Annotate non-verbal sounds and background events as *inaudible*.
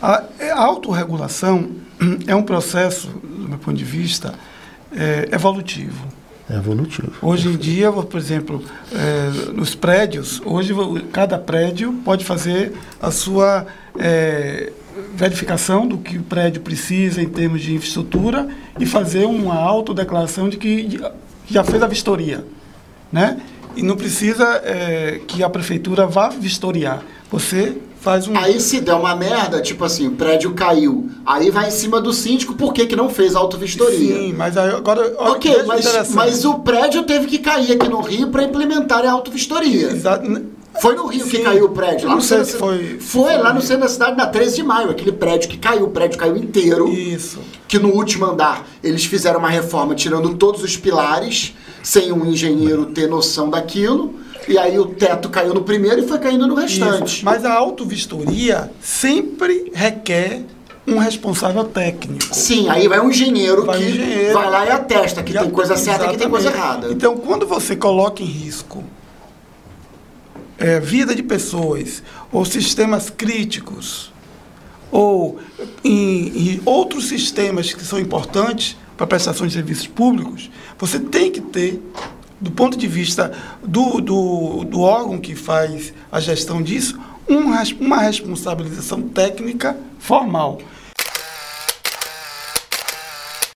A, a autorregulação *clears throat* é um processo, do meu ponto de vista, é, evolutivo. É evolutivo. Hoje em dia, por exemplo, é, nos prédios, hoje cada prédio pode fazer a sua é, verificação do que o prédio precisa em termos de infraestrutura e fazer uma autodeclaração de que já fez a vistoria. Né? E não precisa é, que a prefeitura vá vistoriar. Você faz um. Aí se der uma merda, tipo assim, o prédio caiu. Aí vai em cima do síndico, por que, que não fez auto-vistoria? Sim, mas aí agora. Ok, mas, mas o prédio teve que cair aqui no Rio para implementar a auto-vistoria. Exato. Foi no Rio Sim. que caiu o prédio. Lá não sei se foi. Foi lá no centro da cidade, na 13 de maio. Aquele prédio que caiu, o prédio caiu inteiro. Isso. Que no último andar eles fizeram uma reforma tirando todos os pilares, sem um engenheiro ter noção daquilo. E aí o teto caiu no primeiro e foi caindo no restante. Isso. Mas a autovistoria sempre requer um responsável técnico. Sim, aí vai um engenheiro vai que um engenheiro, vai lá e atesta que tem coisa certa e que tem coisa errada. Então, quando você coloca em risco é, vida de pessoas ou sistemas críticos ou em, em outros sistemas que são importantes para prestação de serviços públicos, você tem que ter do ponto de vista do, do, do órgão que faz a gestão disso, um, uma responsabilização técnica formal.